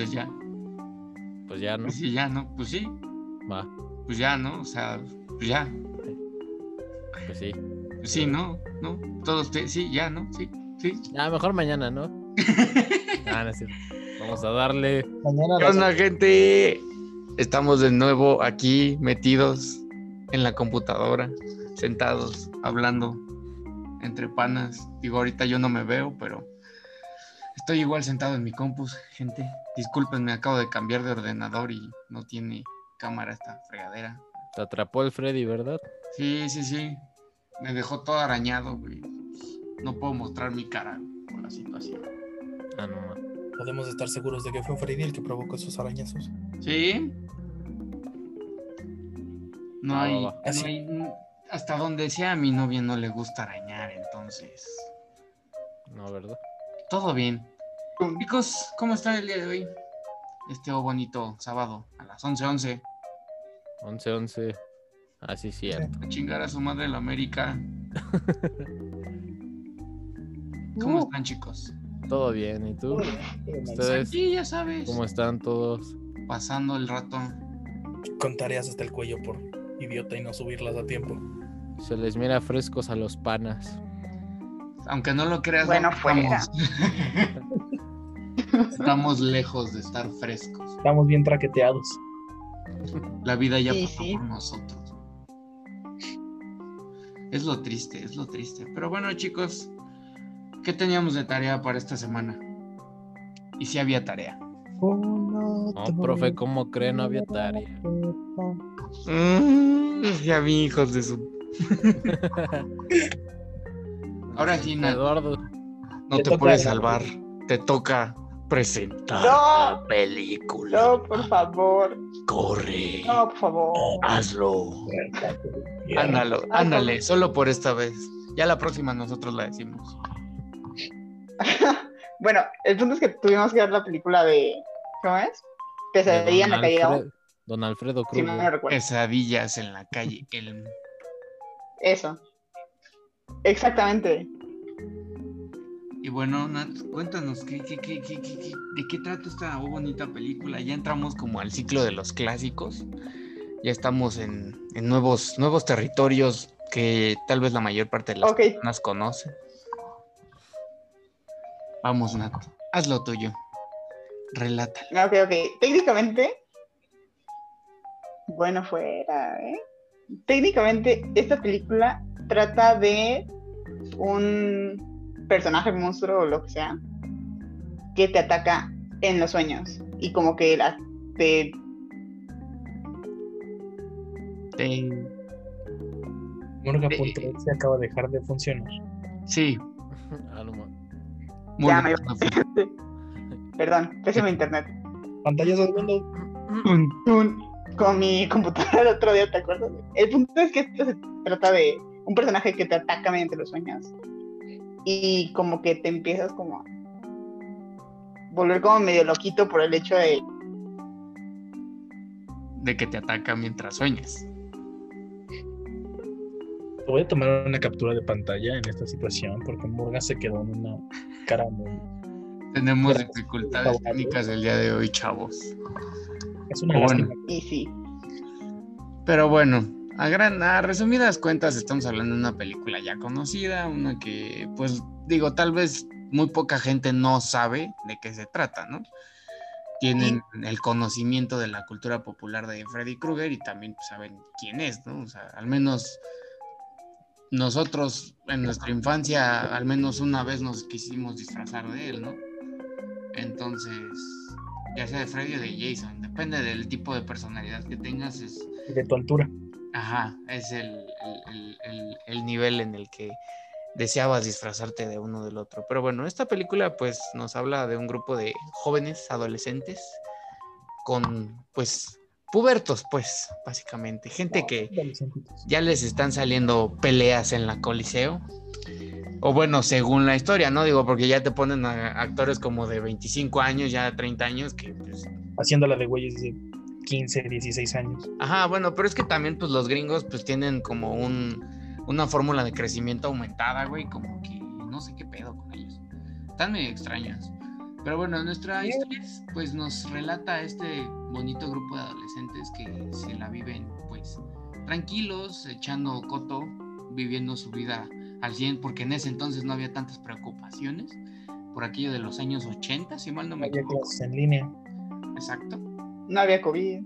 Entonces ya. Pues ya no. Pues sí, ya, ¿no? Pues sí. Va. Pues ya, ¿no? O sea, pues ya. Pues sí. Pues sí, ¿no? ¿No? Todos, te- sí, ya, ¿no? Sí, sí. Ya, mejor mañana, ¿no? Ah, no. Vamos a darle. Mañana ¿Qué las- onda, gente? Estamos de nuevo aquí metidos en la computadora, sentados, hablando entre panas. Digo, ahorita yo no me veo, pero estoy igual sentado en mi compus, gente. Discúlpenme, acabo de cambiar de ordenador y no tiene cámara esta fregadera. Te atrapó el Freddy, ¿verdad? Sí, sí, sí. Me dejó todo arañado, güey. No puedo mostrar mi cara por la situación. Ah, no. Podemos estar seguros de que fue Freddy el que provocó esos arañazos. ¿Sí? No Va, hay, no hay- Hasta donde sea a mi novia no le gusta arañar, entonces. No, ¿verdad? Todo bien. Chicos, ¿cómo está el día de hoy? Este bonito sábado a las 11:11. 11, 11. Ah, sí, cierto. A chingar a su madre la América. ¿Cómo Uh. están, chicos? Todo bien. ¿Y tú? Ustedes, Sí, ya sabes. ¿cómo están todos? Pasando el rato. Con tareas hasta el cuello por idiota y no subirlas a tiempo. Se les mira frescos a los panas. Aunque no lo creas, Bueno, no fuera. estamos- lejos de estar frescos. Estamos bien traqueteados. La vida ya Sí, pasó sí. por nosotros. Es lo triste, es lo triste. Pero bueno, chicos, ¿qué teníamos de tarea para esta semana? Y si había tarea. No, profe, ¿cómo cree? No había tarea. Mm, ya vi, hijos de su. Ahora sí, Eduardo. no Te puedes salvar. Te toca presentar No. la película. No, por favor. Corre. No, por favor. Hazlo. Ándalo, ándale, solo por esta vez. Ya la próxima nosotros la decimos. Bueno, el punto es que tuvimos que ver la película de. ¿Cómo es? Pesadilla en la Don calle. Alfred- Don Alfredo Si no me Cruz. recuerdo. Pesadillas en la calle Elm. Eso. Exactamente. Y bueno, Nat, cuéntanos, ¿qué, qué, qué, qué, qué- qué- ¿de qué trata esta bonita película? Ya entramos como al ciclo de los clásicos. Ya estamos en, en nuevos, nuevos territorios que tal vez la mayor parte de las Ok. personas conocen. Vamos, Nat, haz lo tuyo. Relátala. Ok, ok. Técnicamente. Bueno, fuera, ¿eh? Técnicamente, esta película trata de un personaje monstruo o lo que sea que te ataca en los sueños y como que la, te Te- Morga.exe se acaba de dejar de funcionar. Sí, Ah, Ya me- Perdón, pésimo internet. Pantallas al mundo. Un- con mi computadora el otro día, ¿te acuerdas? El punto es que esto se trata de un personaje que te ataca mediante los sueños. Y como que te empiezas como a volver como medio loquito por el hecho de... de que te ataca mientras sueñas. Voy a tomar una captura de pantalla en esta situación porque Morgan se quedó en una cara muy. Tenemos dificultades técnicas el día de hoy, chavos. Es una Bueno. Y sí, Pero bueno, a, gran, a resumidas cuentas estamos hablando de una película ya conocida, una que pues digo, tal vez muy poca gente no sabe de qué se trata, ¿no? Tienen el conocimiento de la cultura popular de Freddy Krueger y también pues, saben quién es, ¿no? O sea, al menos nosotros en nuestra infancia al menos una vez nos quisimos disfrazar de él, ¿no? Entonces, ya sea de Freddy o de Jason, depende del tipo de personalidad que tengas, es, De tu altura. Ajá, es el, el- el- el- el nivel en el que deseabas disfrazarte de uno del otro. Pero bueno, esta película pues nos habla de un grupo de jóvenes adolescentes con pues pubertos pues básicamente, gente que ya les están saliendo peleas en la Coliseo. O bueno, según la historia, ¿no? Digo, porque ya te ponen a actores como de 25 años, ya 30 años, que pues Haciéndola de güeyes de 15, 16 años. Ajá, bueno, pero es que también pues los gringos pues tienen como un, una fórmula de crecimiento aumentada, güey, como que no sé qué pedo con ellos. Están medio extraños. Pero bueno, nuestra historia es, pues nos relata este bonito grupo de adolescentes que se la viven pues tranquilos, echando coto, viviendo su vida al 100, porque en ese entonces no había tantas preocupaciones, por aquello de los años 80, si mal no me equivoco. en línea. Exacto. No había COVID.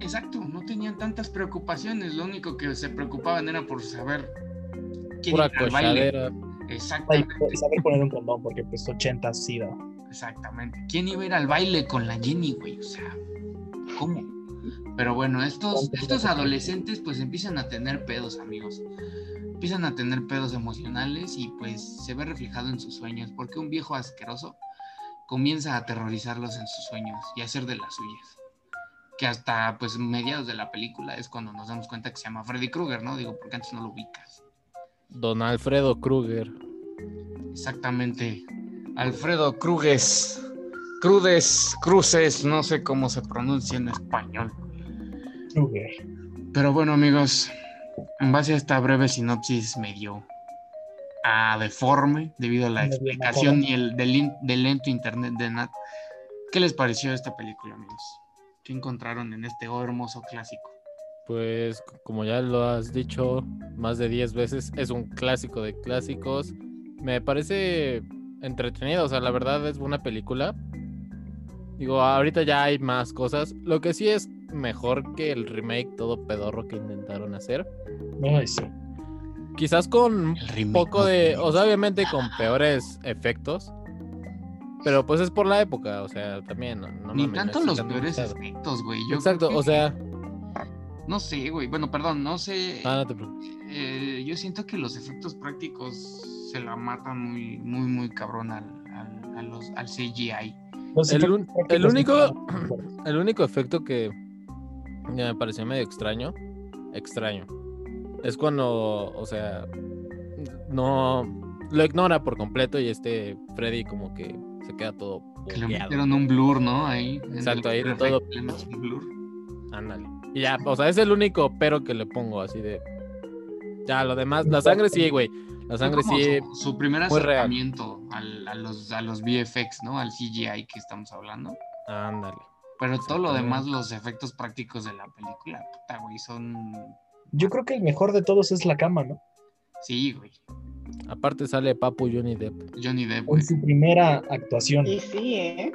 Exacto, no tenían tantas preocupaciones, lo único que se preocupaban era por saber quién Pura iba al baile. Ay, Exactamente, saber poner un condón, porque pues 80 SIDA. exactamente. ¿Quién iba a ir al baile con la Jenny, güey? O sea, ¿cómo? Pero bueno, estos, estos adolescentes pues empiezan a tener pedos, amigos. Empiezan a tener pedos emocionales y pues se ve reflejado en sus sueños, porque un viejo asqueroso comienza a aterrorizarlos en sus sueños y a hacer de las suyas. Que hasta pues mediados de la película es cuando nos damos cuenta que se llama Freddy Krueger, ¿no? Digo, porque antes no lo ubicas. Don Alfredo Kruger. Exactamente. Alfredo Cruges. Crudes, Cruces, no sé cómo se pronuncia en español. Kruger. Pero bueno, amigos, en base a esta breve sinopsis medio a deforme debido a la explicación y el del, lento internet de Nat, ¿qué les pareció esta película, amigos? ¿Qué encontraron en este hermoso clásico? Pues como ya lo has dicho más de 10 veces, es un clásico de clásicos. Me parece entretenido, o sea, la verdad es buena película. Digo, ahorita ya hay más cosas. Lo que sí es mejor que el remake todo pedorro que intentaron hacer. Ay, sí. Quizás con un poco de, o sea, obviamente con peores efectos. Pero pues es por la época, o sea, también. No, no Ni mames, tanto los peores efectos, güey. Yo Exacto, o sea, No sé, güey. Bueno, perdón, no sé. ah, no te preocupes. Eh, yo siento que los efectos prácticos se la matan muy, muy, muy cabrón al, al, a los- al CGI. El un- el único-. El único efecto que me pareció medio extraño, extraño, es cuando, o sea, no lo ignora por completo y este Freddy como que se queda todo Que le metieron un blur, ¿no? Ahí. Exacto, ahí todo. Le un blur. Ándale. Y ya, o sea, es el único pero que le pongo así de. Ya, lo demás, la sangre sí, güey. La sangre sí. Su, su primer acercamiento al- a, los, a los VFX, ¿no? Al CGI que estamos hablando. Ándale. Pero todo lo demás, los efectos prácticos de la película, puta, güey, son. Yo creo que el mejor de todos es la cama, ¿no? Sí, güey. Aparte sale Papu Johnny Depp. Johnny Depp, güey. En su primera actuación. Y sí, ¿eh?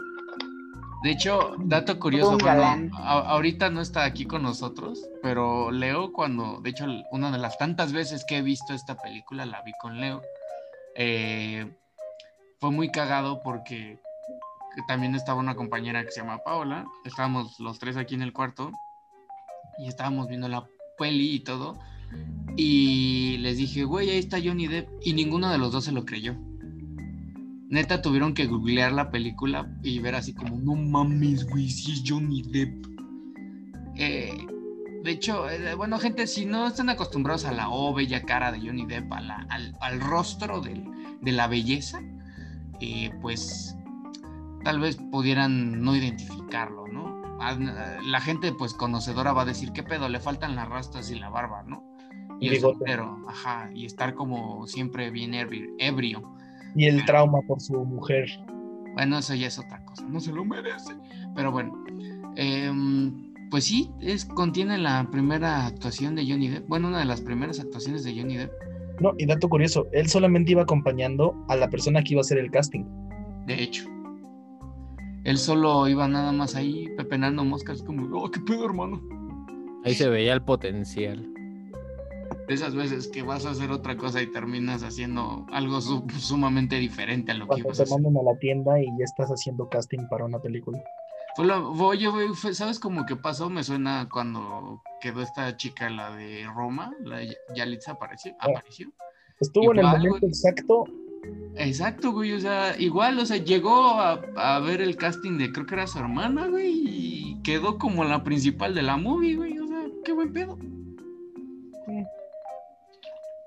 De hecho, dato curioso, bueno, ahorita no está aquí con nosotros, pero Leo cuando, de hecho, una de las tantas veces que he visto esta película, la vi con Leo, eh, fue muy cagado porque también estaba una compañera que se llama Paola, estábamos los tres aquí en el cuarto y estábamos viendo la peli y todo, y les dije, güey, ahí está Johnny Depp, y ninguno de los dos se lo creyó. Neta tuvieron que googlear la película y ver así como, no mames, güey, si es Johnny Depp. Eh, de hecho, eh, bueno, gente, si no están acostumbrados a la oh, bella cara de Johnny Depp, al, al rostro del- de la belleza, eh, pues tal vez pudieran no identificarlo, ¿no? A- La gente, pues, conocedora va a decir, ¿qué pedo? Le faltan las rastas y la barba, ¿no? Y Y el sombrero, ajá, y estar como siempre bien ebrio. ebrio. Y el trauma por su mujer. Bueno, eso ya es otra cosa, no se lo merece. Pero bueno, em, pues sí, es, contiene la primera actuación de Johnny Depp. Bueno, una de las primeras actuaciones de Johnny Depp. No, y dato curioso, él solamente iba acompañando a la persona que iba a hacer el casting. De hecho, él solo iba nada más ahí pepenando moscas, como, oh, qué pedo, hermano. Ahí se veía el potencial. De esas veces que vas a hacer otra cosa y terminas haciendo algo su- sumamente diferente a lo que Cuando ibas a te hacer. mandan a la tienda y ya estás haciendo casting para una película. Fue lo- oye, güey, fue- ¿sabes cómo que pasó? Me suena cuando quedó esta chica, la de Roma, la de Yalitza apareció. apareció. Estuvo en el Igual, momento exacto. Exacto, güey, o sea, igual, o sea, llegó a, a ver el casting de, creo que era su hermana, güey, y quedó como la principal de la movie, güey, o sea, qué buen pedo.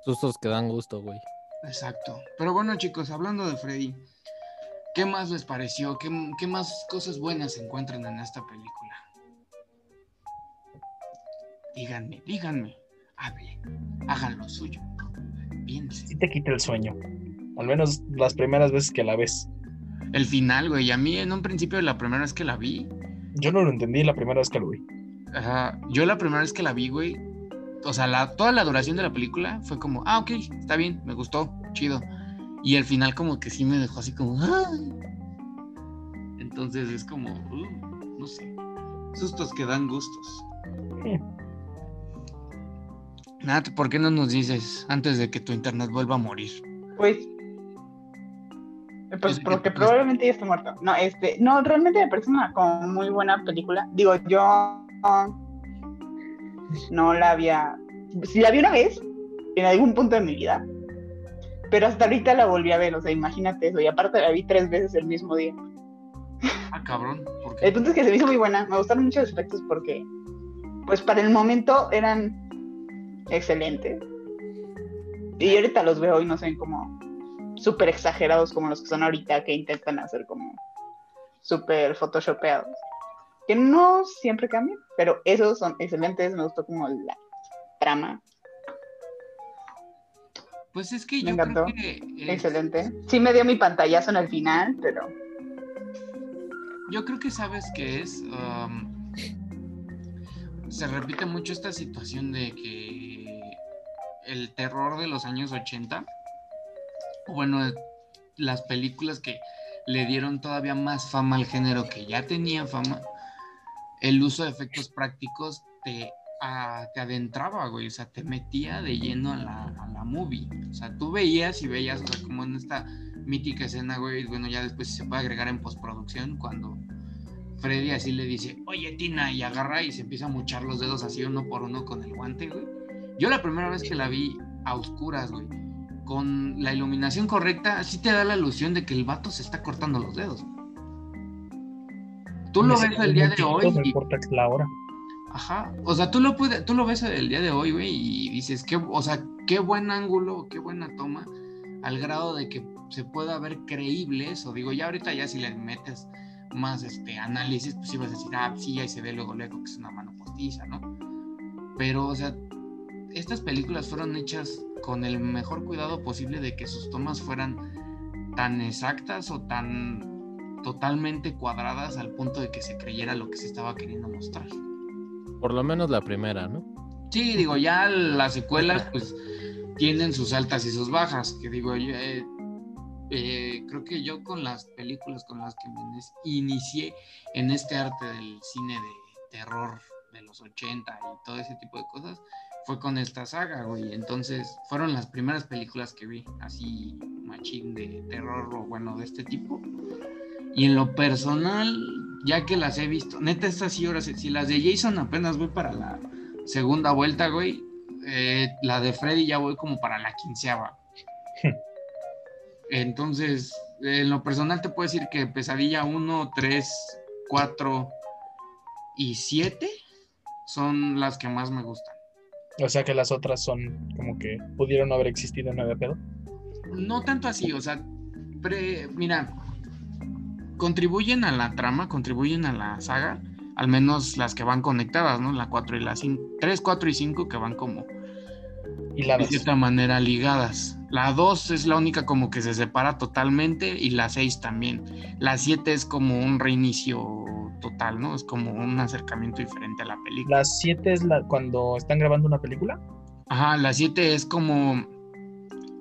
Sustos que dan gusto, güey. Exacto. Pero bueno, chicos, hablando de Freddy, ¿qué más les pareció? ¿Qué, qué más cosas buenas se encuentran en esta película? Díganme, díganme. Hablen, hagan lo suyo. Piensen. Sí te quita el sueño. Al menos las primeras veces que la ves. el final, güey. Y a mí en un principio, la primera vez que la vi, Yo no lo entendí la primera vez que lo vi. ajá, yo la primera vez que la vi, güey, o sea, la, toda la duración de la película fue como, ah, ok, está bien, me gustó, chido. Y el final como que sí me dejó así como. Entonces es como, uh, no sé, sustos que dan gustos. Nat, ¿por qué no nos dices antes de que tu internet vuelva a morir? Pues. Pues sé que porque probablemente ya está muerto. No, este, no, realmente me parece una como muy buena película. Digo, yo no, la había. Sí la vi una vez, en algún punto de mi vida. Pero hasta ahorita la volví a ver, o sea, imagínate eso. Y aparte la vi tres veces el mismo día. Ah, cabrón, ¿por El punto es que se me hizo muy buena. Me gustaron muchos los efectos porque, pues para el momento eran excelentes. Y ahorita los veo y no son como súper exagerados como los que son ahorita que intentan hacer como súper photoshopeados. Que no siempre cambian, pero esos son excelentes. Me gustó como la trama. Pues es que Me yo creo encantó. que es- Excelente. Sí me dio mi pantallazo en el final, pero Yo creo que sabes que es. um, se repite mucho esta situación de que el terror de los años 80, o bueno, las películas que le dieron todavía más fama al género que ya tenía fama, el uso de efectos prácticos te, te adentraba, güey, o sea, te metía de lleno a la, a la movie. O sea, tú veías y veías, o sea, como en esta mítica escena, güey, bueno, ya después se puede agregar en postproducción cuando Freddy así le dice, oye Tina, y agarra y se empieza a muchar los dedos así uno por uno con el guante, güey. Yo la primera vez que la vi a oscuras, güey, con la iluminación correcta, sí te da la ilusión de que el vato se está cortando los dedos. Tú lo ves el día de hoy No y, la hora. Ajá, o sea, tú lo puedes, tú lo ves el día de hoy, güey, y dices, qué, o sea, qué buen ángulo, qué buena toma, al grado de que se pueda ver creíble eso. Digo, ya ahorita ya si le metes más este análisis, pues ibas a decir, ah, sí, ahí se ve luego luego que es una mano postiza, ¿no? Pero, o sea, estas películas fueron hechas con el mejor cuidado posible de que sus tomas fueran tan exactas o tan totalmente cuadradas al punto de que se creyera lo que se estaba queriendo mostrar. Por lo menos la primera, ¿no? Sí, digo, ya las secuelas pues tienen sus altas y sus bajas, que digo, yo, eh, eh, creo que yo con las películas con las que me inicié en este arte del cine de terror de los 80 y todo ese tipo de cosas, fue con esta saga, güey. Entonces, fueron las primeras películas que vi, así machín de terror o bueno, de este tipo. Y en lo personal, ya que las he visto, neta, estas sí, ahora sí, si las de Jason apenas voy para la segunda vuelta, güey, eh, la de Freddy ya voy como para la quinceava. Entonces, en lo personal te puedo decir que Pesadilla 1, 3, 4 y 7 son las que más me gustan. O sea que las otras son como que pudieron haber existido, no había pedo. No tanto así, o sea, pre- mira, contribuyen a la trama, contribuyen a la saga, al menos las que van conectadas, ¿no? La 4 y la 5, 3, 4 y 5 que van como La de cierta manera ligadas. La 2 es la única como que se separa totalmente y la 6 también. La 7 es como un reinicio total, ¿no? Es como un acercamiento diferente a la película. Las siete es la cuando están grabando una película. Ajá, la 7 es como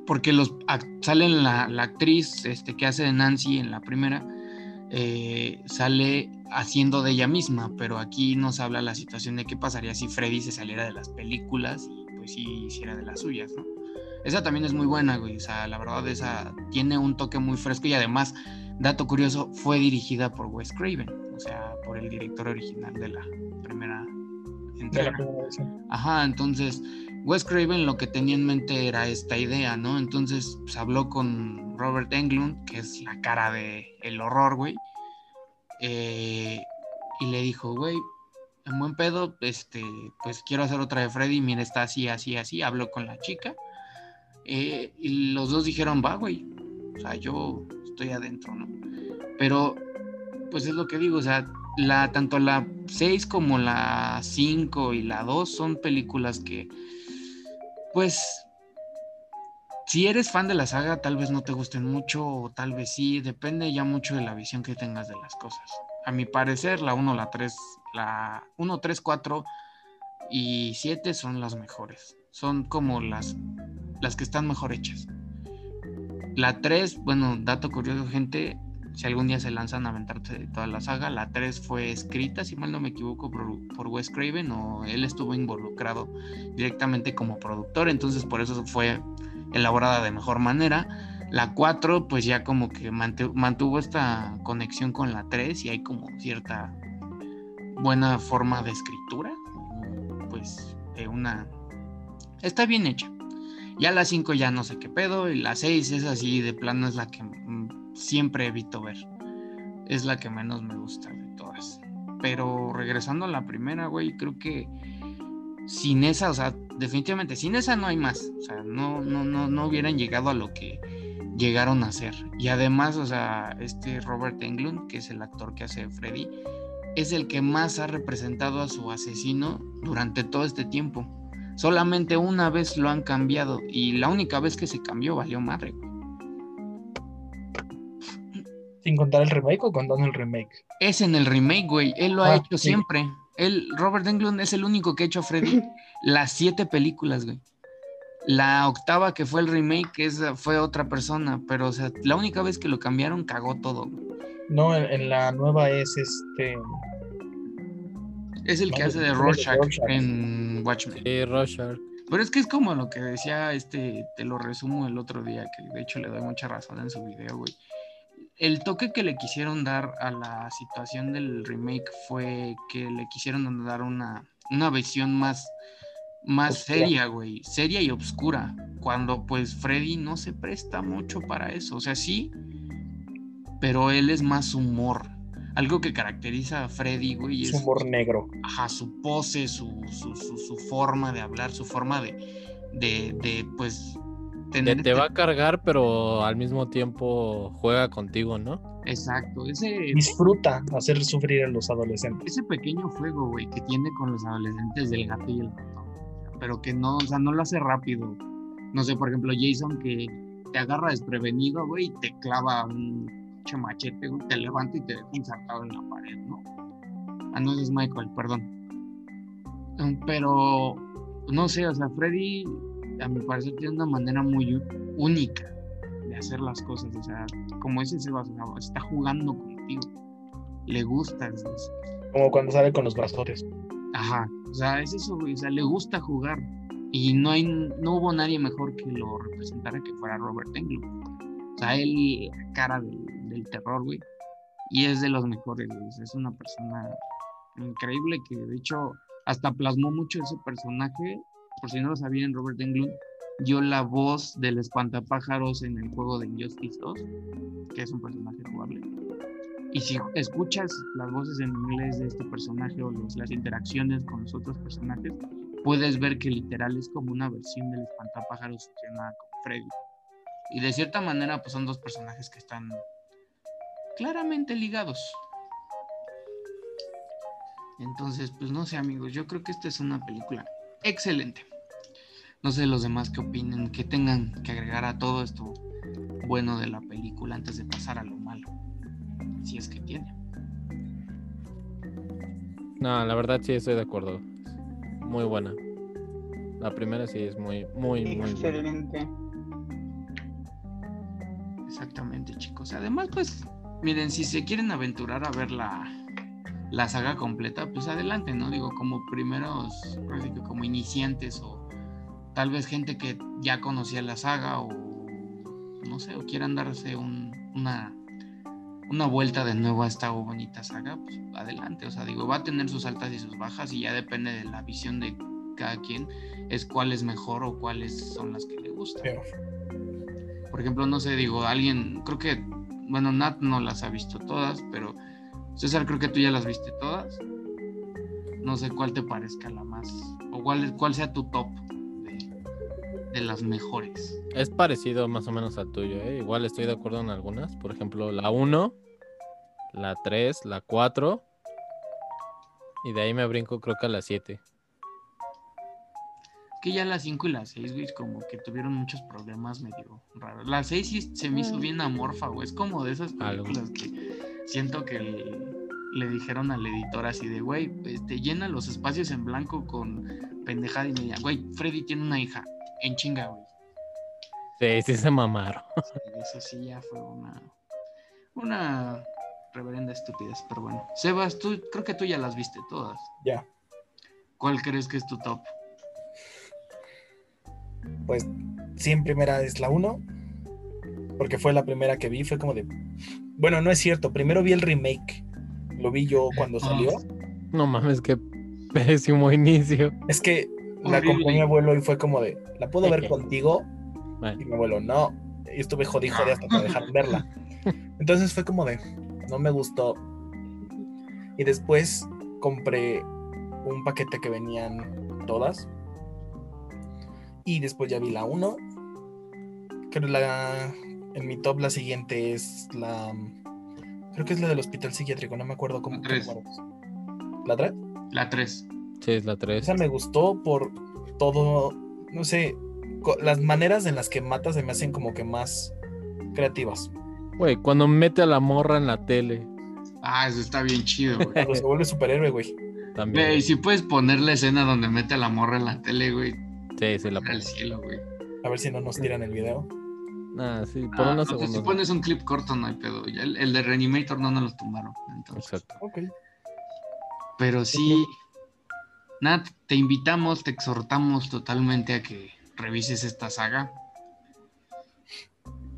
porque los salen la, la actriz este, que hace de Nancy en la primera eh, sale haciendo de ella misma, pero aquí nos habla la situación de qué pasaría si Freddy se saliera de las películas y pues sí hiciera de las suyas, ¿no? Esa también es muy buena, güey. O sea, la verdad, esa tiene un toque muy fresco y además, dato curioso, fue dirigida por Wes Craven, o sea, por el director original de la primera entrega. Ajá, entonces Wes Craven lo que tenía en mente era esta idea, ¿no? Entonces pues, habló con Robert Englund, que es la cara de el horror, güey, eh, y le dijo, güey, en buen pedo, este, pues quiero hacer otra de Freddy, mira, está así, así, así, habló con la chica, eh, y los dos dijeron, va, güey, o sea, yo estoy adentro, ¿no? Pero, pues es lo que digo, o sea, la, tanto la 6 como la 5 y la 2 son películas que, pues, si eres fan de la saga, tal vez no te gusten mucho o tal vez sí, depende ya mucho de la visión que tengas de las cosas. A mi parecer, la 1, la 3, la 1, 3, 4 y 7 son las mejores. Son como las, las que están mejor hechas. La 3, bueno, dato curioso, gente, si algún día se lanzan a aventarse toda la saga, la 3 fue escrita, si mal no me equivoco, por, por Wes Craven o él estuvo involucrado directamente como productor, entonces por eso fue elaborada de mejor manera. La 4 pues ya como que mantu- mantuvo esta conexión con la 3 y hay como cierta buena forma de escritura, pues de una... Está bien hecha. Ya la 5 ya no sé qué pedo y la 6 es así de plano es la que mm, siempre evito ver. Es la que menos me gusta de todas. Pero regresando a la primera, güey, creo que sin esa, o sea, definitivamente sin esa no hay más. O sea, no, no, no, no hubieran llegado a lo que llegaron a ser. Y además, o sea, este Robert Englund, que es el actor que hace Freddy, es el que más ha representado a su asesino durante todo este tiempo. Solamente una vez lo han cambiado y la única vez que se cambió valió madre. güey. Sin contar el remake o contando el remake. Es en el remake, güey. Él lo ha Ah, hecho sí. siempre. Él, Robert Englund es el único que ha hecho a Freddy las siete películas, güey. La octava que fue el remake esa fue otra persona, pero o sea, la única vez que lo cambiaron cagó todo. güey. No, en, en la nueva es este. Es el que hace de Rorschach Rorschach. en Watchmen. Sí, Rorschach. Pero es que es como lo que decía este, te lo resumo el otro día, que de hecho le doy mucha razón en su video, güey. El toque que le quisieron dar a la situación del remake fue que le quisieron dar una, una visión más, más seria, güey, seria y obscura, cuando pues Freddy no se presta mucho para eso, o sea, sí, pero él es más humor. Algo que caracteriza a Freddy, güey, Es es humor negro. ajá, su pose, su, su, su, su forma de hablar, su forma de, de, de pues, Te, tener... te este- va a cargar, pero al mismo tiempo juega contigo, ¿no? Exacto, ese, Disfruta hacer sufrir a los adolescentes. ese pequeño juego, güey, que tiene con los adolescentes del gato y el ratón, pero que no, o sea, no lo hace rápido. No sé, por ejemplo, Jason que te agarra desprevenido, güey, y te clava un pinche machete, güey, te levanta y te deja ensartado en la pared, ¿no? Ah, no, es Michael, perdón. Um, Pero, no sé, o sea, Freddy, a mi parecer, tiene una manera muy única de hacer las cosas, o sea, como ese Sebas, está jugando contigo, le gusta, es- Como cuando sale con los brazotes. Ajá, o sea, es eso, güey, o sea, le gusta jugar. Y no hay, no hubo nadie mejor que lo representara que fuera Robert Englund. O sea, él, la cara del, del terror, güey. Y es de los mejores, güey. Es una persona increíble que, de hecho, hasta plasmó mucho ese personaje. Por si no lo sabían, Robert Englund dio la voz del espantapájaros en el juego de Injustice 2, que es un personaje jugable. Y si escuchas las voces en inglés de este personaje o los- las interacciones con los otros personajes, puedes ver que literal es como una versión del espantapájaros fusionada con Freddy. Y de cierta manera, pues son dos personajes que están claramente ligados. Entonces, pues no sé, amigos, yo creo que esta es una película excelente. No sé los demás qué opinen, que tengan que agregar a todo esto bueno de la película antes de pasar a lo malo. Si es que tiene. No, la verdad sí estoy de acuerdo. Muy buena. La primera sí es muy, muy, muy buena. Excelente. Exactamente, chicos. Además, pues, miren, si se quieren aventurar a ver la, la saga completa, pues adelante, ¿no? Digo, como primeros, como iniciantes o tal vez gente que ya conocía la saga o no sé, o quieran darse un- una, una vuelta de nuevo a esta bonita saga, pues adelante. O sea, digo, va a tener sus altas y sus bajas y ya depende de la visión de cada quien, es cuál es mejor o cuáles son las que le gustan. Pero Por ejemplo, no sé, digo, alguien, creo que, bueno, Nat no las ha visto todas, pero César, creo que tú ya las viste todas. No sé cuál te parezca la más, o cuál, cuál sea tu top de, las mejores. Es parecido más o menos al tuyo, ¿eh? Igual estoy de acuerdo en algunas. Por ejemplo, la 1, la 3, la 4. Y de ahí me brinco creo que a la 7. Que ya las 5 y las 6, güey, como que tuvieron muchos problemas medio raros. La 6 sí se me hizo Mm. bien amorfa, güey. Es como de esas Algo. películas que siento que le dijeron al editor así de, güey, este, llena los espacios en blanco con pendejada y media. Güey, Freddy tiene una hija. En chinga, güey. Sí, sí se mamaron. Sí, eso sí ya fue una. Una reverenda estupidez, pero bueno. Sebas, tú creo que tú ya las viste todas. Ya. ¿Cuál crees que es tu top? Pues sí, en primera es la 1. Porque fue la primera que vi. Fue como de. Bueno, no es cierto. Primero vi el remake. Lo vi yo cuando salió. No mames, qué pésimo inicio. Es que la Horrible. compró mi abuelo y fue como de. ¿La puedo ver contigo? Bueno, Y mi abuelo, no. Y estuve jodí hasta que me dejaron verla. Entonces fue como de, no me gustó. Y después compré un paquete que venían todas. Y después ya vi la 1. Creo la. En mi top la siguiente es la. Creo que es la del hospital psiquiátrico, no me acuerdo cómo. La tres. cómo es. ¿La 3? La 3. sí, es la 3. Esa me gustó por todo, no sé, las maneras en las que mata se me hacen como que más creativas. Güey, cuando mete a la morra en la tele, Ah, eso está bien chido, güey. Cuando se vuelve superhéroe, güey. también. Güey, si puedes poner la escena donde mete a la morra en la tele, güey. Sí, sí, la Al pongo. cielo, güey. A ver si no nos tiran el video. Ah, sí, por Ah, unos no, pues, si pones un clip corto, no hay pedo. Ya el, el de Reanimator no nos lo tumbaron. Entonces. Exacto. Ok. Pero sí, Nat, te invitamos, te exhortamos totalmente a que revises esta saga.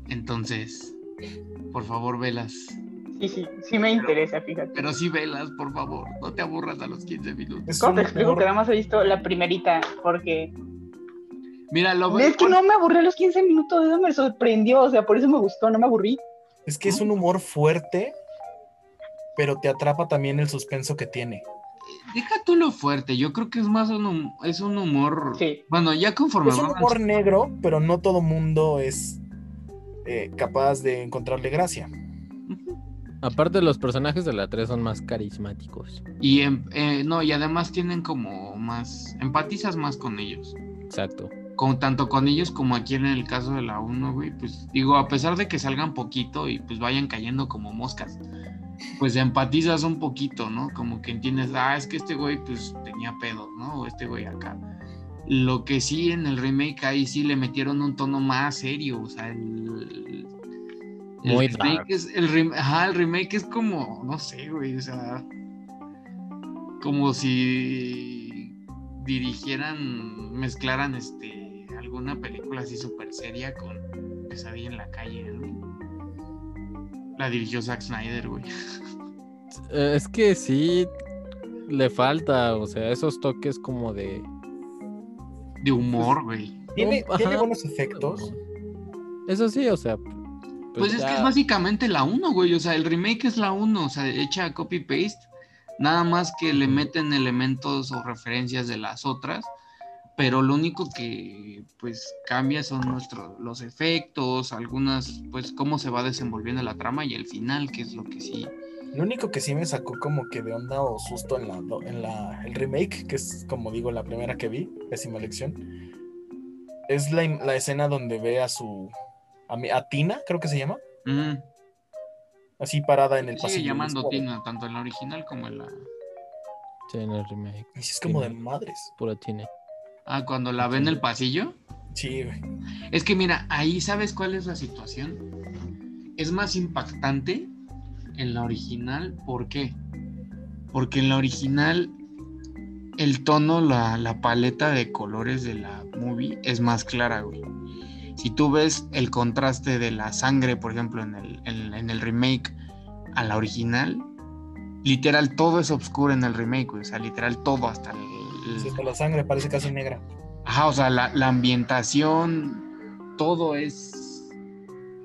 Entonces, por favor, velas. Sí, sí, sí me interesa, fíjate. Pero sí velas, por favor. No te aburras a los 15 minutos. Es ¿Cómo te explico que nada más he visto la primerita? Porque Mira, lo es que no me aburrí a los 15 minutos, eso me sorprendió, o sea, por eso me gustó, no me aburrí. Es que es un humor fuerte, pero te atrapa también el suspenso que tiene. Deja tú lo fuerte. Yo creo que es más un, hum- es un humor. Sí. Bueno, ya conforme Es un humor negro, pero no todo mundo es eh, capaz de encontrarle gracia. Aparte, los personajes de la 3 son más carismáticos. Y em- eh, no, y además tienen como más. Empatizas más con ellos. Exacto. Con, tanto con ellos como aquí en el caso de la 1, güey, pues digo, a pesar de que salgan poquito y pues vayan cayendo como moscas, pues empatizas un poquito, ¿no? Como que entiendes, ah, es que este güey pues tenía pedos, ¿no? O este güey acá. Lo que sí en el remake ahí sí le metieron un tono más serio, o sea, el... el Muy remake dark. es el, rem- ajá, el remake es como, no sé, güey, o sea, como si dirigieran, mezclaran este alguna película así súper seria con Pesadilla en la calle, ¿no? La dirigió Zack Snyder, güey. Eh, Es que sí le falta, o sea, esos toques como de. De humor, güey. Tiene, tiene buenos efectos. Eso sí, o sea. Pues, es que es básicamente la 1, güey. O sea, el remake es la 1, o sea, hecha copy-paste. Nada más que le meten elementos o referencias de las otras. Pero lo único que pues cambia son nuestros los efectos, algunas, pues cómo se va desenvolviendo la trama y el final, que es lo que sí. Lo único que sí me sacó como que de onda o susto en la, en la el remake, que es como digo la primera que vi, pésima elección, es la, la escena donde ve a su a, mi- a Tina, creo que se llama, Mm, así parada en el sigue pasillo. llamando Tina, tanto en la original como en la. Sí, en el remake. y sí es como de Tina. madres. Puro cine. Ah, cuando la ve en el pasillo. Sí, güey. Es que mira, ahí sabes cuál es la situación. Es más impactante en la original. ¿Por qué? Porque en la original el tono, la, la paleta de colores de la movie es más clara, güey. Si tú ves el contraste de la sangre, por ejemplo, en el, en- en el remake a la original, literal todo es oscuro en el remake, güey. O sea, literal todo, hasta el, Sí, hasta la sangre parece casi negra. Ajá, o sea, la, la ambientación, todo es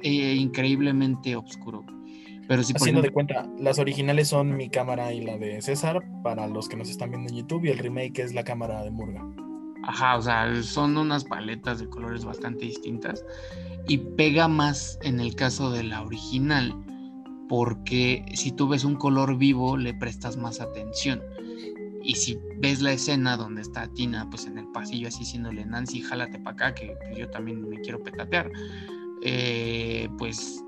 eh, increíblemente oscuro. Pero si Haciendo de cuenta, las originales son mi cámara y la de César, para los que nos están viendo en YouTube, y el remake es la cámara de Murga. ajá, o sea, son unas paletas de colores bastante distintas y pega más en el caso de la original, porque si tú ves un color vivo le prestas más atención. Y si ves la escena donde está Tina, pues en el pasillo así diciéndole, Nancy, jálate para acá, que pues, yo también me quiero petatear, eh, pues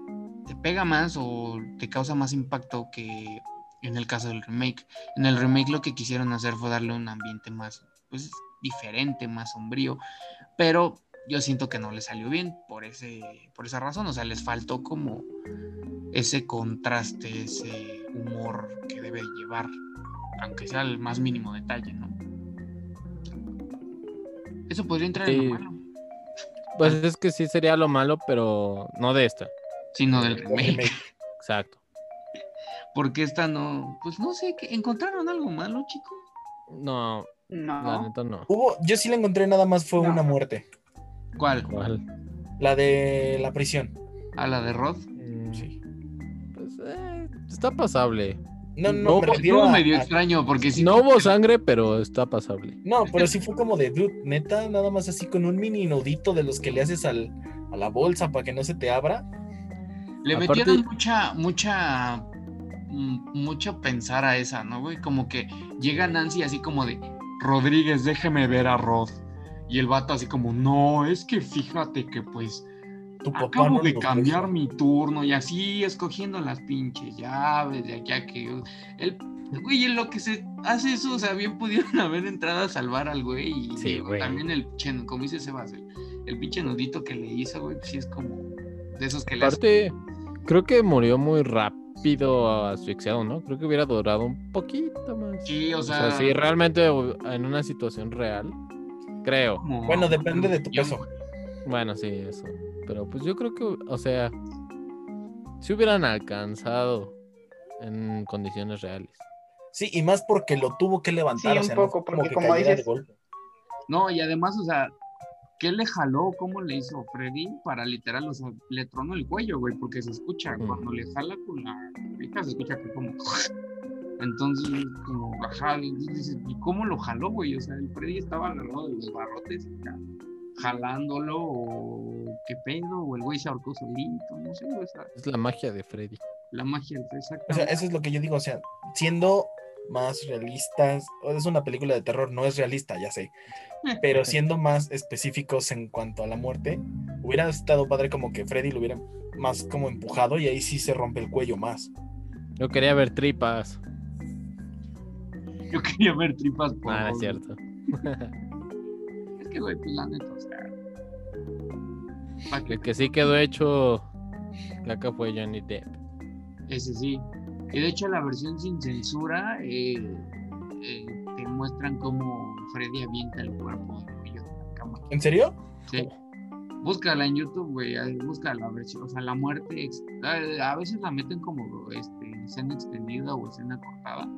te pega más o te causa más impacto que en el caso del remake. En el remake lo que quisieron hacer fue darle un ambiente más, pues, diferente, más sombrío, pero yo siento que no le salió bien por, ese, por esa razón, o sea, les faltó como ese contraste, ese humor que debe llevar, aunque sea el más mínimo detalle, ¿no? Eso podría entrar en lo malo, Pues es que sí sería lo malo, pero no de esta. sino del El remake. Exacto. Porque esta no, pues no sé, ¿qué- ¿encontraron algo malo, chico? No, la No. neta no. Hubo, yo sí la encontré nada más fue No. una muerte. ¿Cuál? ¿Cuál? La de la prisión. ¿A la de Rod? Mm, Sí. Pues eh, está pasable. No, no, No, me pues, medio a- extraño porque sí. No hubo sangre, pero está pasable. No, pero sí fue como de dude, neta, nada más así con un mini nudito de los que le haces al, a la bolsa para que no se te abra. Le Aparte- metieron mucha, mucha, mm, mucho pensar a esa, ¿no, güey? Como que llega Nancy así como de, Rodríguez, déjeme ver a Rod. Y el vato así como, no, es que fíjate que pues Tu papá acabo no de cambiar puso. mi turno y así escogiendo las pinches llaves de aquí a que... El, güey, en lo que se hace eso, o sea, bien pudieron haber entrado a salvar al güey y Sí, güey. también el, chen- como dice Sebas, el, el pinche nudito que le hizo, güey, sí es como de esos que le hacen Aparte, creo que murió muy rápido asfixiado, ¿no? Creo que hubiera durado un poquito más. Sí, o O sea, sí, realmente en una situación real, creo. Bueno, depende de tu yo- peso. Bueno, sí, eso. Pero pues yo creo que, o sea, si hubieran alcanzado en condiciones reales. Sí, y más porque lo tuvo que levantar. Sí, o un no poco, porque que como dices- golpe. No, y además, o sea, ¿qué le jaló? ¿Cómo le hizo Freddy para literal, o sea, le tronó el cuello, güey? Porque se escucha, Mm. cuando le jala con la pita, se escucha que como... Entonces, como, ajá, y dices, ¿y cómo lo jaló, güey? O sea, el Freddy estaba agarrado de los barrotes, acá, jalándolo, o qué pedo, o el güey se ahorcó solito, no sé, o sea, Es la magia de Freddy. la magia, O sea, exactamente. eso es lo que yo digo. O sea, siendo más realistas, es una película de terror, no es realista, ya sé. Pero siendo más específicos en cuanto a la muerte, hubiera estado padre como que Freddy lo hubiera más como empujado y ahí sí se rompe el cuello más. Yo quería ver tripas. Yo quería ver tripas por... Ah, es cierto. Es que, güey, pues la neta. El que sí quedó hecho caca fue Johnny Depp. Ese sí. Y de hecho la versión sin censura eh, eh, te muestran cómo Freddy avienta el cuerpo de la cama. ¿En serio? Sí. Búscala en YouTube, güey. Busca la versión, o sea, la muerte. a veces la meten como este, escena extendida o escena cortada,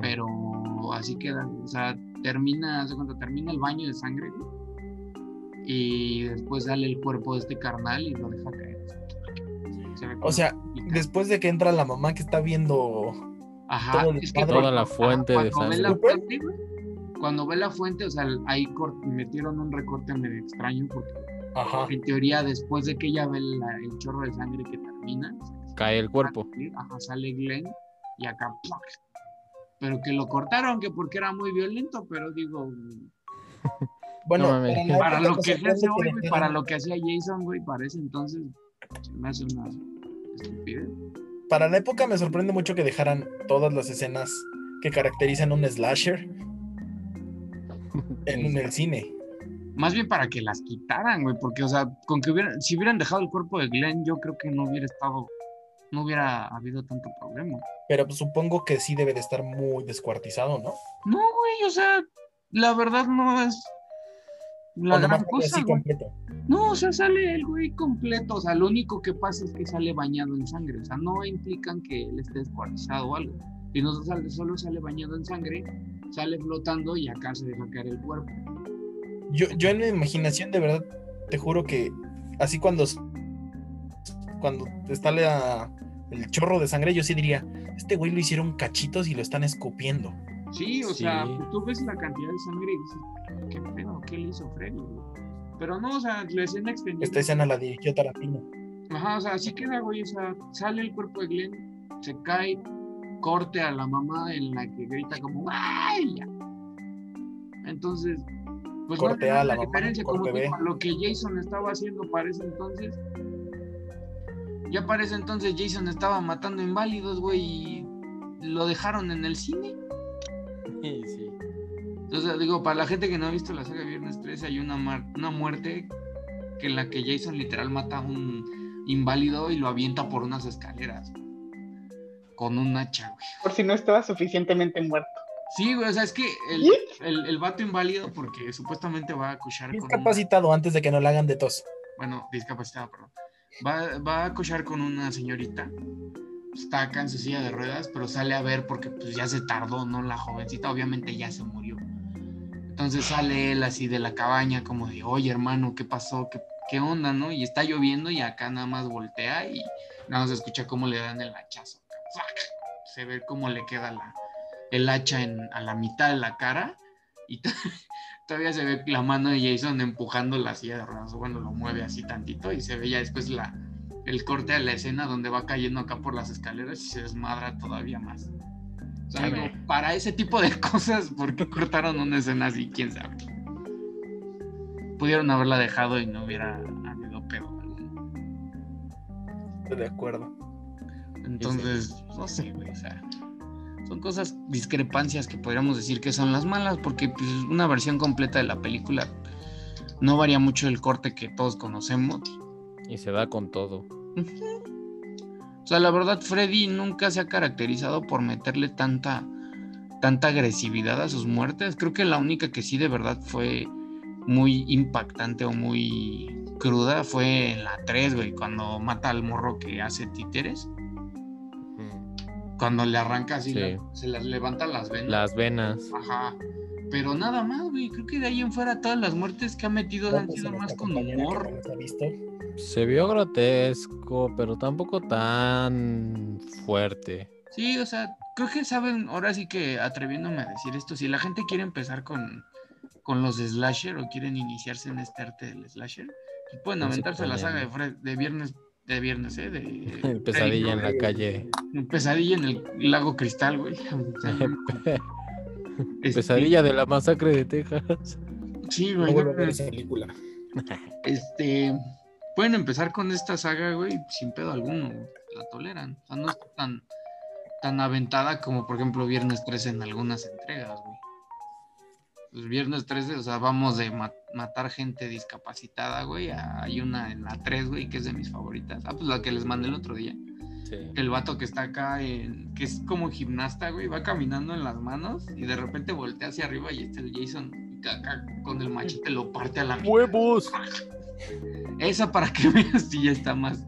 Pero así queda. O sea, termina, hace cuando termina el baño de sangre, y después sale el cuerpo de este carnal y lo deja caer. Se ve O sea, después de que entra la mamá que está viendo. Ajá, es que. Toda la cuando- fuente de cuando ve sangre. la fuente, cuando ve la fuente, o sea, ahí metieron un recorte medio extraño porque Ajá. en teoría después de que ella ve la- el chorro de sangre que termina, Cae el cuerpo. sale- Ajá, sale Glenn y acá ¡plac! Pero que lo cortaron que porque era muy violento, pero digo, Bueno, No para lo que hace hoy, güey, para lo que hacía Jason, güey, para ese entonces se me hace una estupidez. para la época me sorprende mucho que dejaran todas las escenas que caracterizan un slasher en el cine. Más bien para que las quitaran, güey, porque, o sea, con que hubieran, si hubieran dejado el cuerpo de Glenn, yo creo que no hubiera estado, no hubiera habido tanto problema. Pero pues, supongo que sí debe de estar muy descuartizado, ¿no? No, güey, o sea, la verdad no es la gran sale cosa, así completo. No, o sea, sale el güey completo, o sea, lo único que pasa es que sale bañado en sangre, o sea, no implican que él esté descuartizado o algo, sino sale, solo sale bañado en sangre, sale flotando y acá se deja caer el cuerpo. Yo, yo en mi imaginación, de verdad, te juro que así cuando, cuando está la- el chorro de sangre, yo sí diría, este güey lo hicieron cachitos y lo están escupiendo. Sí, o Sí. sea, tú ves la cantidad de sangre y dices, ¿qué pedo? ¿Qué le hizo Freddy? güey?". Pero no, o sea, la escena extendida. Esta escena la dirigió Tarantino. Ajá, o sea, así queda, güey, o sea, sale el cuerpo de Glenn, se cae, corte a la mamá en la que grita como ¡ay! ya". Entonces, pues no Corte le A, la la mamá, diferencia, como lo que Jason estaba haciendo para ese entonces. Ya para ese entonces Jason estaba matando inválidos, güey, y lo dejaron en el cine. Sí, sí. Entonces, digo, para la gente que no ha visto la saga Viernes 13, hay una, muerte que en la que Jason literal mata a un inválido y lo avienta por unas escaleras. Con un hacha, güey. Por si no estaba suficientemente muerto. Sí, güey, o sea, es que el, el, el vato inválido, porque supuestamente va a cochar con. una- Discapacitado antes de que no le hagan de tos. bueno, discapacitado, perdón. Va, a cochar con una señorita. Está acá de ruedas, pero sale a ver porque pues ya se tardó, ¿no? La jovencita obviamente ya se murió. Entonces sale él así de la cabaña como de, oye hermano, ¿qué pasó? ¿Qué, qué onda, no? Y está lloviendo y acá nada más voltea y nada más escucha cómo le dan el hachazo. Se ve cómo le queda la, el hacha en, a la mitad de la cara y todavía se ve la mano de Jason empujando la silla de ruedas. Bueno, lo mueve así tantito y se ve ya después la, el corte de la escena donde va cayendo acá por las escaleras y se desmadra todavía más. O sea, digo, para ese tipo de cosas, ¿por qué cortaron una escena así? ¿Quién sabe? Pudieron haberla dejado y no hubiera habido pedo. Estoy de acuerdo. Entonces, no sé, güey, o sea, son cosas, discrepancias que podríamos decir que son las malas, porque pues, una versión completa de la película no varía mucho el corte que todos conocemos. Y se va con todo. O sea, la verdad, Freddy nunca se ha caracterizado por meterle tanta, tanta agresividad a sus muertes. Creo que la única que sí de verdad fue muy impactante o muy cruda fue en la 3, güey, cuando mata al morro que hace títeres. Cuando le arranca así, Sí. la- se las levanta las venas. Las venas. Ajá. Pero nada más, güey. Creo que de ahí en fuera todas las muertes que ha metido han sido más con humor. Se vio grotesco, pero tampoco tan fuerte. Sí, o sea, creo que saben, ahora sí que atreviéndome a decir esto, si la gente quiere empezar con, con los slasher o quieren iniciarse en este arte del slasher, pues pueden aventarse la saga de, ponen. Fred- de viernes, de viernes, ¿eh? De Pesadilla en la calle. Pesadilla en el lago cristal, güey. Este, Pesadilla de la masacre de Texas. Sí, güey. no, esa película. Este, pueden empezar con esta saga, güey, sin pedo alguno, güey, la toleran. O sea, no está tan, tan aventada como, por ejemplo, Viernes 13 en algunas entregas, güey. Pues Viernes 13, o sea, vamos de ma- matar gente discapacitada, güey. a- Hay una en la 3, güey, que es de mis favoritas. Ah, pues la que les mandé el otro día. Sí. El vato que está acá, en- que es como gimnasta, güey, va caminando en las manos y de repente voltea hacia arriba y está el Jason y acá con el machete lo parte a la mitad. ¡Huevos! Esa para que veas si ya está más,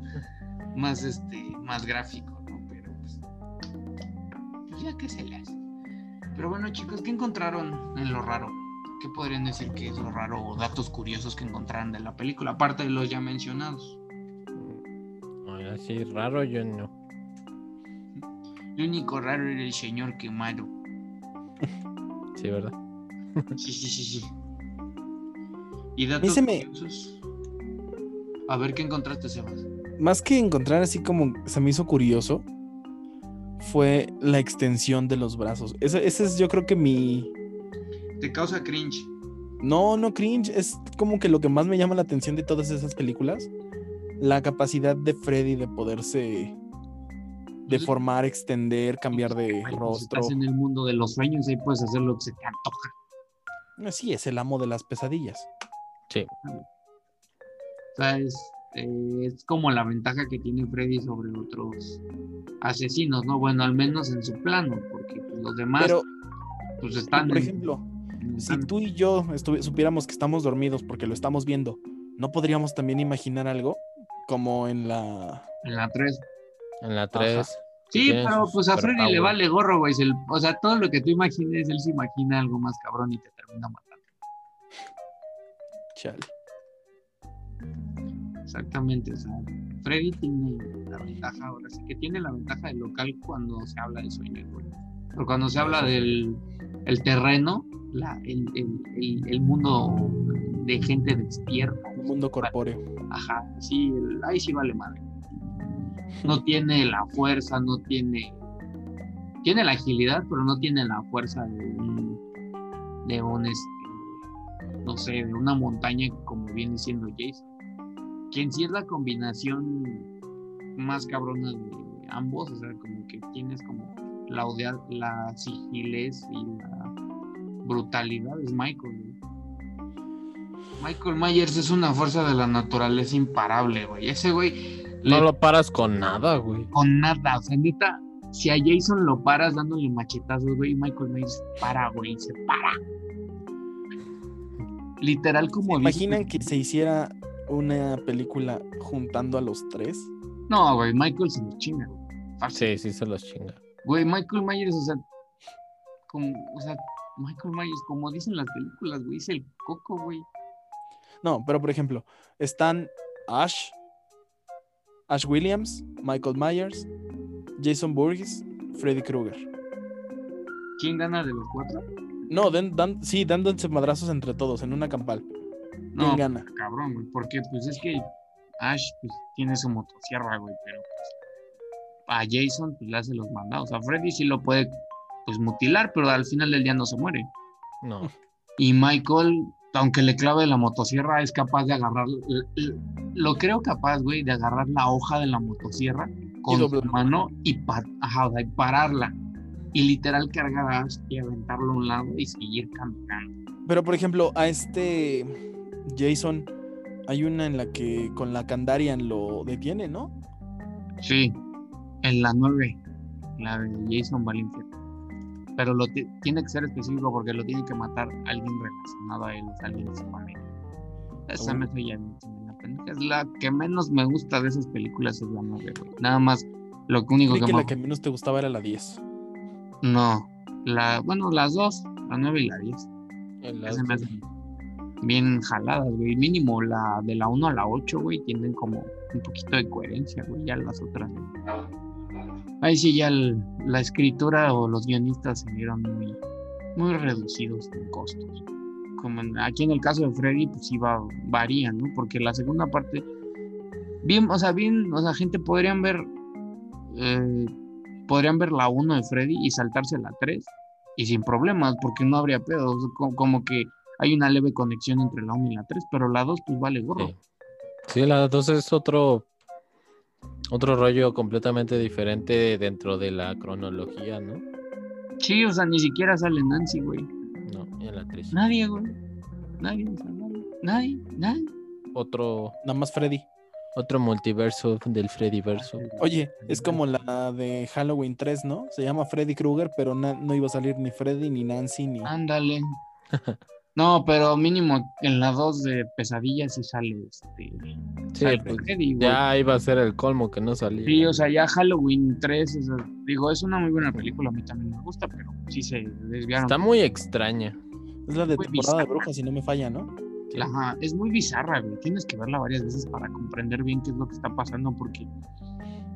más, este, más gráfico, ¿no? Pero pues, pues ya que se le hace. Pero bueno, chicos, ¿qué encontraron en lo raro? ¿Qué podrían decir que es lo raro o datos curiosos que encontraron de la película? Aparte de los ya mencionados. Así raro yo no. Lo único raro era el señor quemado. Sí, ¿verdad? Sí, sí, sí, sí. Y datos me- curiosos. A ver qué encontraste, Sebas. Más que encontrar así como se me hizo curioso, fue la extensión de los brazos. Ese, ese es yo creo que mi... Te causa cringe. No, no cringe, es como que lo que más me llama la atención de todas esas películas. La capacidad de Freddy de poderse deformar, extender, cambiar de pues, rostro. Estás en el mundo de los sueños, ahí puedes hacer lo que se te antoja. Sí, es el amo de las pesadillas. Sí. O sea, es, eh, es como la ventaja que tiene Freddy sobre otros asesinos, ¿no? Bueno, al menos en su plano, porque pues, los demás Pero, pues están por en- ejemplo, si están- tú y yo supiéramos que estamos dormidos porque lo estamos viendo, ¿no podríamos también imaginar algo? Como en la... en la 3. En la 3. Sí, pero pues a Freddy le vale gorro, güey. O sea, todo lo que tú imagines, él se imagina algo más cabrón y te termina matando. Chale. Exactamente, o sea, Freddy tiene la ventaja, ahora sí que tiene la ventaja del local cuando se habla de sueño, güey. Pero cuando se habla del el terreno, la, el, el- el- el mundo de gente despierta, El mundo corpóreo. ajá, sí, el- ahí sí vale madre. No tiene la fuerza, no tiene tiene la agilidad, pero no tiene la fuerza de un, de un, este, no sé, de una montaña como viene siendo Jason. Quien sí es la combinación más cabrona de ambos, o sea, como que tienes como la, odea- la sigilez y la brutalidad es Michael. güey. Michael Myers es una fuerza de la naturaleza imparable, güey. Ese güey No le- lo paras con nada, güey. con nada, o sea, neta, si a Jason lo paras dándole machetazos, güey, Michael Myers para, güey, se para. Literal como dice- ¿Imaginan que se hiciera una película juntando a los tres? No, güey, Michael se los chinga. Fácil. Sí, sí se los chinga. Güey, Michael Myers, o sea, como, o sea, Michael Myers, como dicen las películas, güey, es el coco, güey. No, pero por ejemplo, están Ash, Ash Williams, Michael Myers, Jason Voorhees, Freddy Krueger. ¿Quién gana de los cuatro? No, den- dan- sí, dándose madrazos entre todos en una campal. ¿Quién No, gana? cabrón, güey, porque pues es que Ash pues, tiene su motosierra, güey, pero pues, a Jason pues le hace los mandados. A Freddy sí lo puede pues mutilar, pero al final del día no se muere. No. Y Michael, aunque le clave la motosierra, es capaz de agarrar, lo creo capaz, güey, de agarrar la hoja de la motosierra con su mano y, pa- ajá, y pararla. Y literal cargar a Ash y aventarlo a un lado y seguir caminando. Pero por ejemplo, a este Jason hay una en la que con la Kandarian lo detiene, ¿no? Sí, en la 9, la de Jason Valencia. Pero lo ti- tiene que ser específico porque lo tiene que matar alguien relacionado a él, alguien de su familia. Esa Oh. me fue ya. Es la que menos me gusta de esas películas, es la 9, güey. Nada más, lo que único que, que me- la que menos te gustaba era la 10. No, la, bueno, las dos, la 9 y la 10. En Ya las se me dos. Bien jaladas, güey. Mínimo la de la 1 a la 8, güey, tienen como un poquito de coherencia, güey. Ya las otras. Ahí sí ya el- la escritura o los guionistas se vieron muy, muy reducidos en costos. Como en- aquí en el caso de Freddy, pues va, varía, ¿no? Porque la segunda parte, bien, o sea, bien, o sea, gente podrían ver, eh, podrían ver la 1 de Freddy y saltarse la 3 y sin problemas, porque no habría pedos, co- como que hay una leve conexión entre la 1 y la 3, pero la 2 pues vale gorro. Sí. Sí, la 2 es otro otro rollo completamente diferente dentro de la cronología, ¿no? Sí, o sea, ni siquiera sale Nancy, güey. No, en la 3. Nadie, güey. Nadie, o sea, nadie, nadie, nadie. Otro Nada más Freddy. otro multiverso del Freddyverso. Oye, es como la de Halloween 3, ¿no? Se llama Freddy Krueger, pero no iba a salir ni Freddy, ni Nancy, ni... Ándale. No, pero mínimo en la 2 de pesadillas sí sale este. Sí, sale pues, Freddy, ya iba a ser el colmo que no salía. Sí, o sea, ya Halloween 3, o sea, digo, es una muy buena película, a mí también me gusta, pero sí se desviaron. Está muy extraña. Es la de muy temporada de brujas, si no me falla, ¿no? Ajá, es muy bizarra, güey. Tienes que verla varias veces para comprender bien qué es lo que está pasando, porque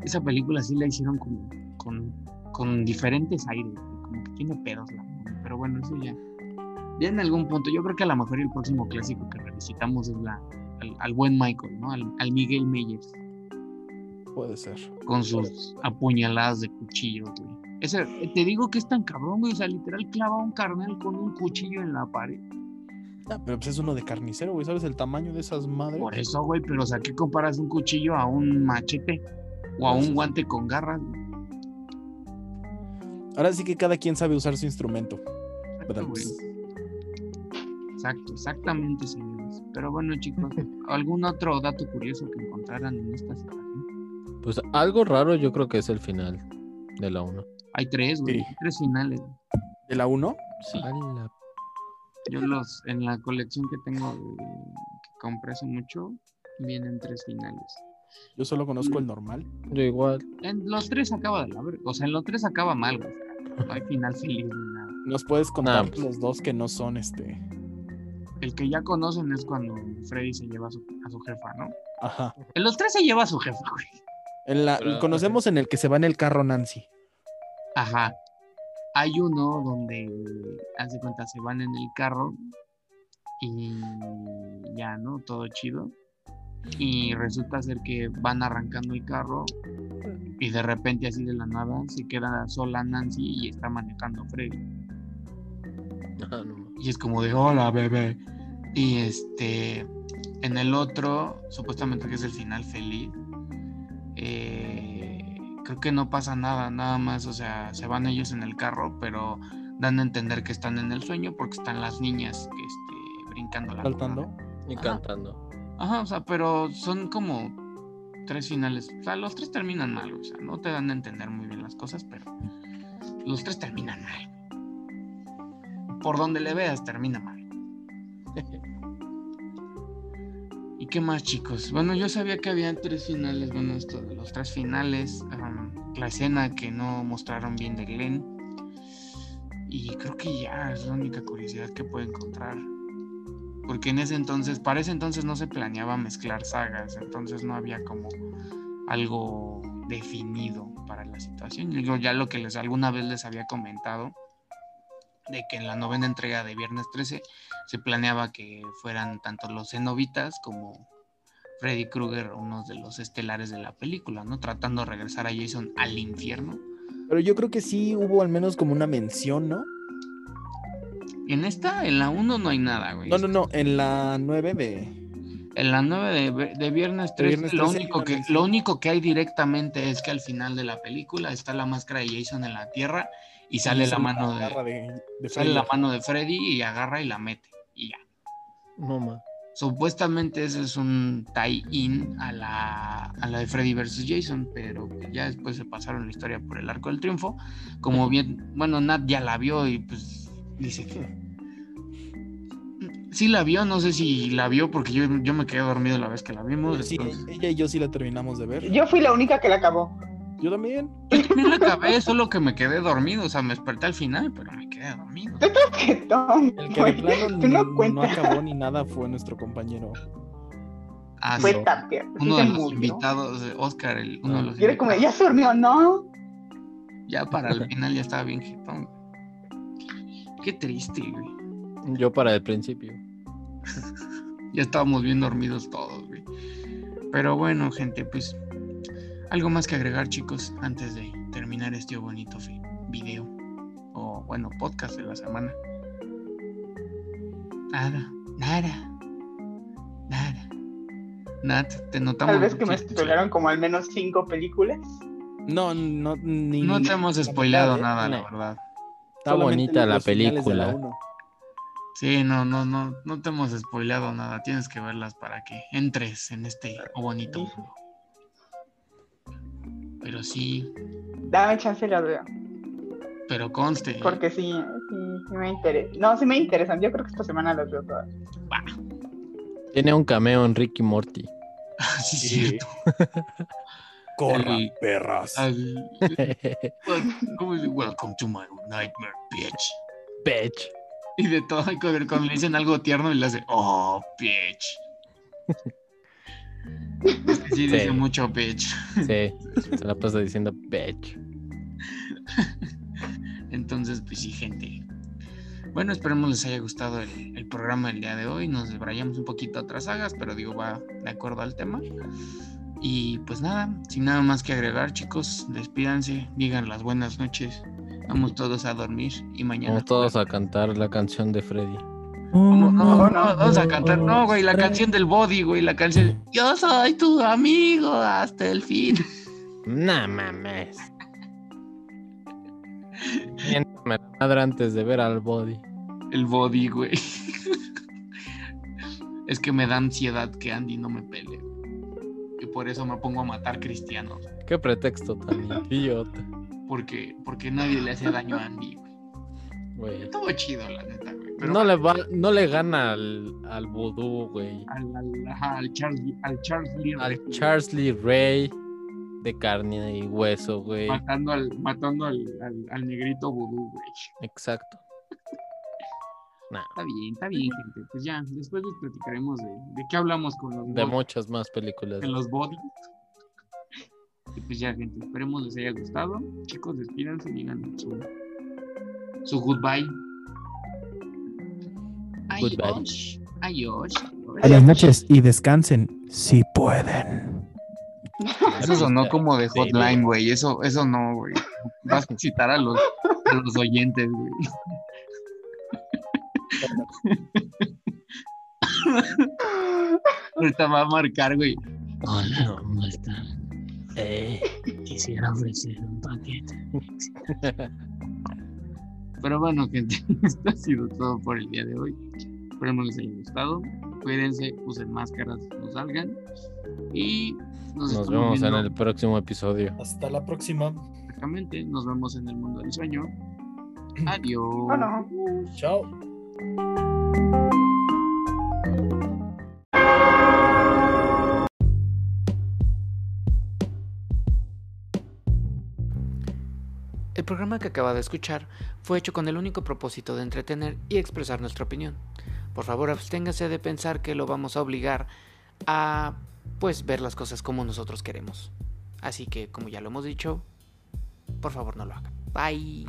esa película sí la hicieron como con, con diferentes aires, como que tiene pedos la pero bueno, eso ya. Ya en algún punto, yo creo que a lo mejor el próximo clásico que revisitamos es la, al, al buen Michael, ¿no? Al, al Miguel Meyers, Puede ser. con sus apuñaladas de cuchillo, güey. Ese, te digo que es tan cabrón, güey, o sea, literal clava un carnal con un cuchillo en la pared. Ah, pero pues es uno de carnicero, güey. ¿Sabes el tamaño de esas madres? Por eso, güey, pero o sea, ¿qué comparas un cuchillo a un machete o a un guante con garras? Ahora sí que cada quien sabe usar su instrumento. Exacto. Exacto, exactamente, señores. Pero bueno, chicos, ¿algún otro dato curioso que encontraran en esta situación? Pues algo raro yo creo que es el final de la 1. Hay tres, güey, Sí. hay tres finales. ¿De la 1? Sí. Yo los, en la colección que tengo, que compré hace mucho, vienen tres finales. Yo solo conozco el normal. Yo igual. En los tres acaba de la verga, o sea, en los tres acaba mal, güey. No hay final feliz ni nada. ¿Nos puedes contar Nah, pues. los dos que no son este? El que ya conocen es cuando Freddy se lleva a su, a su jefa, ¿no? Ajá. En los tres se lleva a su jefa, güey. En la, Pero- conocemos en el que se va en el carro Nancy. Ajá. Hay uno donde, haz de cuenta, se van en el carro y ya, ¿no? Todo chido. Y resulta ser que van arrancando el carro Y de repente, así de la nada, se queda sola Nancy y está manejando Freddy. Ah, no. Y es como de, hola, bebé. Y este, en el otro, supuestamente que es el final feliz, eh, creo que no pasa nada, nada más, o sea, se van ellos en el carro, pero dan a entender que están en el sueño porque están las niñas que, este, brincando la Saltando. cuerda. Y Ajá. cantando. Ajá, o sea, pero son como tres finales. O sea, los tres terminan mal, o sea, no te dan a entender muy bien las cosas, pero los tres terminan mal. Por donde le veas, termina mal. ¿Y qué más, chicos? Bueno, yo sabía que había tres finales. Bueno, esto de los tres finales. am, la escena que no mostraron bien de Glenn. Y creo que ya es la única curiosidad que puedo encontrar. Porque en ese entonces, para ese entonces no se planeaba mezclar sagas. Entonces no había como algo definido para la situación. Yo ya lo que les alguna vez les había comentado de que en la novena entrega de Viernes 13 se planeaba que fueran tanto los cenobitas como Freddy Krueger unos de los estelares de la película, ¿no? Tratando de regresar a Jason al infierno. Pero yo creo que sí hubo al menos como una mención, ¿no? En esta, en la 1 no hay nada, güey. No, no, no, en la 9 de... En la 9 de, de Viernes 13, Viernes lo, 13 hay único que, lo único que hay directamente es que al final de la película está la máscara de Jason en la tierra y sale la mano de, garra de, de sale Freddy. la mano de Freddy y agarra y la mete. Y ya. No mames. Supuestamente ese es un tie-in a la, a la de Freddy vs. Jason, pero ya después se pasaron la historia por el arco del triunfo. Como bien, bueno, Nat ya la vio y pues dice que... Sí la vio, no sé si la vio porque yo, yo me quedé dormido la vez que la vimos. Sí, entonces- ella y yo sí la terminamos de ver. Yo fui la única que la acabó. Yo también. Yo también la acabé, solo que me quedé dormido, o sea, me desperté al final, pero me quedé dormido. Estás quietón, El que de plano no, no acabó ni nada fue nuestro compañero. Ah, Fue sí, Tapia. uno de los invitados, eh, Oscar, el, uno de los Y era como, invitados. ya se durmió, no. Ya para el final ya estaba bien jetón. Qué triste, güey. Yo para el principio. Ya estábamos bien dormidos todos, güey. Pero bueno, gente, pues algo más que agregar, chicos, antes de terminar este bonito video o bueno, podcast de la semana. Nada, nada, nada. Nat, te notamos. Tal vez que me spoilaron como al menos cinco películas. No, no, ni. No te hemos la spoileado mitad, ¿eh? nada, la verdad. Está Solamente bonita la película. Sí, no, no, no, no te hemos spoileado nada. Tienes que verlas para que entres en este bonito mundo. Pero sí, Dame chance y las veo. pero conste. ¿eh? Porque sí, sí, sí me interesan. No, sí me interesan. Yo creo que esta semana las veo todas. Tiene un cameo en Ricky Morty. sí, es Sí. cierto. Corran, El- perras. ¿Cómo dice? Welcome to my nightmare, bitch. Bitch. Y de todo, cuando le dicen algo tierno, y le hace, oh, bitch. Es que sí, dice Sí. mucho bitch. Sí, se la pasa diciendo bitch. Entonces, pues sí, gente. Bueno, esperemos les haya gustado el, el programa del día de hoy. Nos desbrayamos un poquito a otras sagas, pero digo, va de acuerdo al tema. Y pues nada, sin nada más que agregar, chicos, despídanse, digan las buenas noches. Vamos todos a dormir y mañana. Vamos todos a cantar la canción de Freddy. No, no, vamos a cantar. No, güey, la canción del body, güey, la canción. Yo soy tu amigo hasta el fin. No mames. Miéntame la madre antes de ver al body. El body, güey. Es que me da ansiedad que Andy no me pele. Y por eso me pongo a matar cristianos. Qué pretexto tan idiota. Porque, porque nadie le hace daño a Andy, güey. Estuvo chido, la neta. Pero No le va, no le gana al, al vudú, güey. al, al, Charles, al Charles Lee Al Charles Lee Ray de carne y hueso, güey. matando al, matando al, al, negrito vudú, güey. Exacto. Nah, Está bien, está bien, gente. Pues ya, después les platicaremos de, de qué hablamos con los de muchas más películas. en los bodies. Y pues ya, gente, esperemos les haya gustado. Chicos, despídanse, digan su, su goodbye. Adiós. Adiós. Buenas noches y descansen si pueden. Eso sonó como de hotline, güey. Eso, eso no, güey. Vas a citar a los, a los oyentes, güey. Ahorita va a marcar, güey. Hola, ¿cómo están? Eh, quisiera ofrecer un paquete. Pero bueno, gente, esto ha sido todo por el día de hoy. Esperemos les haya gustado. Cuídense, usen máscaras, no salgan. Y nos, Nos vemos en el próximo episodio. Hasta la próxima. próximamente. Nos vemos en el mundo del sueño. Adiós. No. Chao. Programa que acaba de escuchar fue hecho con el único propósito de entretener y expresar nuestra opinión. Por favor, absténgase de pensar que lo vamos a obligar a pues ver las cosas como nosotros queremos. Así que, como ya lo hemos dicho, por favor no lo hagan. Bye.